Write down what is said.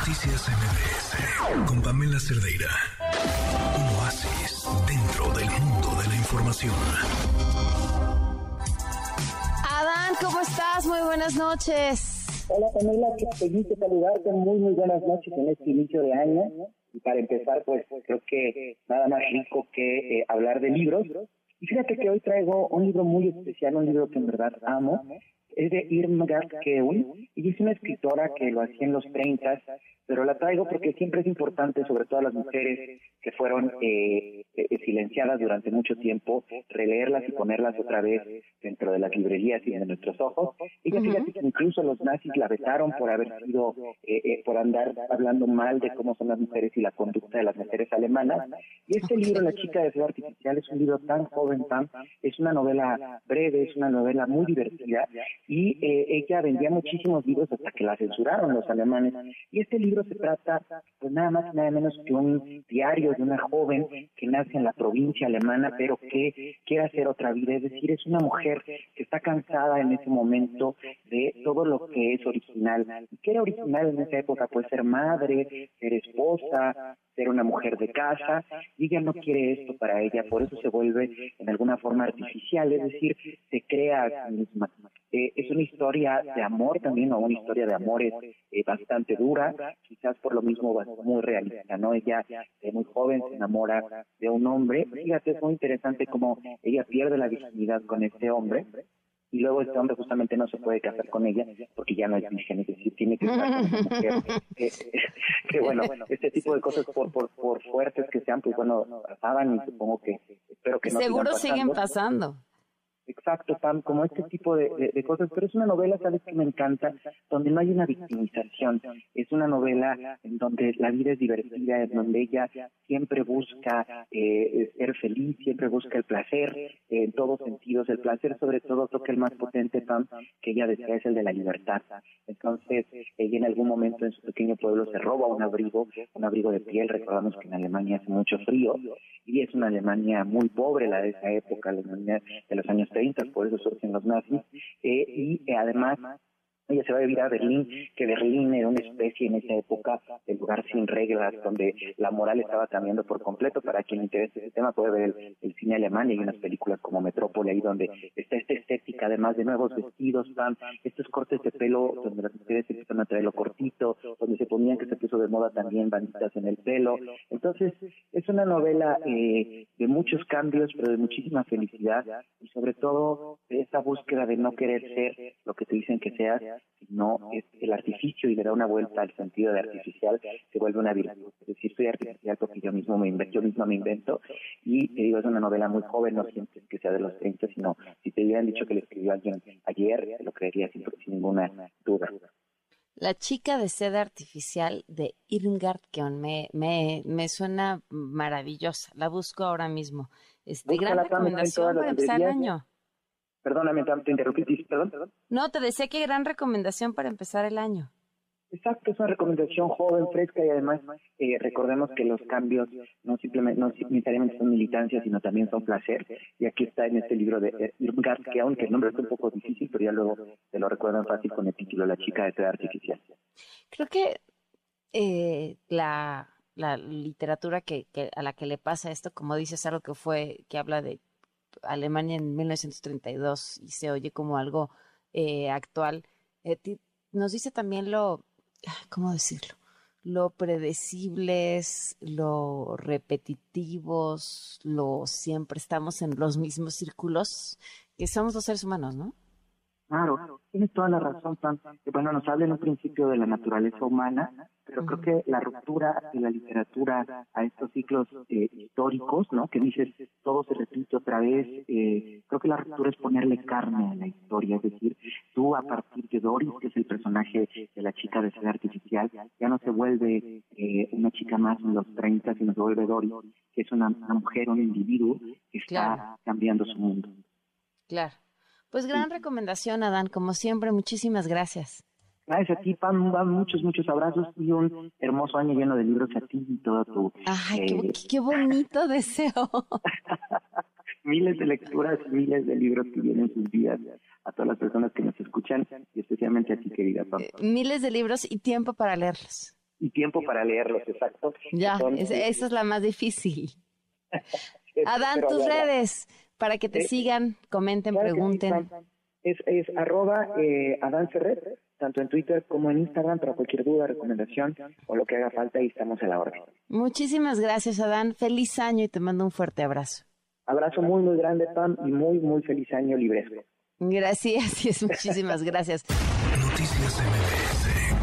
Noticias MBS con Pamela Cerdeira. Un oasis dentro del mundo de la información. Adán, ¿cómo estás? Muy buenas noches. Hola Pamela, qué feliz de saludarte. Muy, muy buenas noches en este inicio de año. Y para empezar, pues creo que nada más rico que eh, hablar de libros. Y fíjate que hoy traigo un libro muy especial, un libro que en verdad amo es de Irmgard Keul y es una escritora que lo hacía en los 30, pero la traigo porque siempre es importante, sobre todo a las mujeres que fueron eh, eh, silenciadas durante mucho tiempo, releerlas y ponerlas otra vez dentro de las librerías y de nuestros ojos. Y fíjate que incluso los nazis la vetaron por haber sido, eh, por andar hablando mal de cómo son las mujeres y la conducta de las mujeres alemanas. Y este libro, La chica de fuego artificial, es un libro tan joven, tan, es una novela breve, es una novela muy divertida y eh, ella vendía muchísimos libros hasta que la censuraron los alemanes. Y este libro se trata, pues nada más y nada menos que un diario de una joven que nace en la provincia alemana, pero que quiere hacer otra vida. Es decir, es una mujer que está cansada en ese momento de todo lo que es original. ¿Y qué era original en esa época? Pues ser madre, ser esposa, ser una mujer de casa, y ella no quiere esto para ella, por eso se vuelve en alguna forma artificial, es decir, se crea a sí misma. Eh, es una historia de amor también, o una historia de amores eh, bastante dura, quizás por lo mismo muy realista, ¿no? Ella de muy joven se enamora de un hombre, fíjate, es muy interesante cómo ella pierde la virginidad con este hombre, y luego este hombre justamente no se puede casar con ella porque ya no es virgen, es decir, tiene que estar con una mujer. que bueno, este tipo de cosas por, por, por fuertes que sean, pues bueno, pasaban y supongo que espero que no Seguro siguen pasando. Exacto, Pam, como este tipo de, cosas, pero es una novela, sabes que me encanta, donde no hay una victimización, es una novela en donde la vida es divertida, en donde ella siempre busca eh, ser feliz, siempre busca el placer, en todos sentidos, el placer sobre todo creo que el más potente, Pam, que ella desea es el de la libertad. Entonces, ella en algún momento en su pequeño pueblo se roba un abrigo, un abrigo de piel, recordamos que en Alemania hace mucho frío, y es una Alemania muy pobre la de esa época, la Alemania de los años 30, por eso surgen los nazis, eh, y eh, además ella se va a vivir a Berlín, que Berlín era una especie en esa época de lugar sin reglas, donde la moral estaba cambiando por completo. Para quien le interese ese tema puede ver el, cine alemán y unas películas como Metrópoli, ahí donde está esta estética, además de nuevos vestidos, van estos cortes de pelo, donde las mujeres se empiezan a traerlo cortito, donde se ponían que se puso de moda también banditas en el pelo. Entonces, es una novela eh, de muchos cambios, pero de muchísima felicidad y sobre todo de esa búsqueda de no querer ser lo que te dicen que seas, sino es el artificio y le da una vuelta al sentido de artificial, se vuelve una virtud. Es decir, soy artificial porque yo mismo me invento, yo mismo me invento y te digo, es una novela muy joven, no siempre que sea de los 30, sino si te hubieran dicho que le escribió alguien ayer, lo creería sin, ninguna duda. La chica de seda artificial de Irmgard Keon me, me, me suena maravillosa. La busco ahora mismo. Este, gran recomendación para empezar el año. Perdóname, te interrumpí, perdón, perdón. No, te decía que gran recomendación para empezar el año. Exacto, es una recomendación joven, fresca y además eh, recordemos que los cambios no simplemente no necesariamente son militancia, sino también son placer. Y aquí está en este libro de Irmgard, que aunque el nombre es un poco difícil, pero ya luego te lo recuerdan fácil con el título La chica de seda artificial. Creo que eh, la, la literatura que, que, a la que le pasa esto, como dices, algo que fue que habla de Alemania en 1932 y se oye como algo eh, actual, eh, nos dice también lo, ¿cómo decirlo? Lo predecibles, lo repetitivos, lo siempre estamos en los mismos círculos que somos los seres humanos, ¿no? Tienes toda la razón, Bueno, nos habla en un principio de la naturaleza humana, pero creo que la ruptura de la literatura a estos ciclos eh, históricos, ¿no? Que dices, todo se repite otra vez, eh, creo que la ruptura es ponerle carne a la historia, es decir, tú a partir de Doris, que es el personaje de la chica de seda artificial, ya no se vuelve eh, una chica más en los 30, sino se vuelve Doris, que es una, mujer, un individuo que está cambiando su mundo. Claro. Pues gran recomendación, Adán, como siempre, muchísimas gracias. Gracias a ti, Pam, muchos, muchos abrazos y un hermoso año lleno de libros a ti y todo tu... ¡Ay, qué, eh, bonito deseo! miles de lecturas, miles de libros que vienen en sus vidas a todas las personas que nos escuchan y especialmente a ti, querida Pam. Eh, miles de libros y tiempo para leerlos. y tiempo para leerlos, exacto. Ya, esa es la más difícil. Adán, tus redes, para que te sigan, comenten, pregunten. es, es arroba eh, Adán Ferrer, tanto en Twitter como en Instagram, para cualquier duda, recomendación o lo que haga falta, y estamos a la orden. Muchísimas gracias, Adán. Feliz año y te mando un fuerte abrazo. Abrazo muy, muy grande, Pam, y muy, muy feliz año libresco. Gracias, muchísimas gracias. Noticias MBS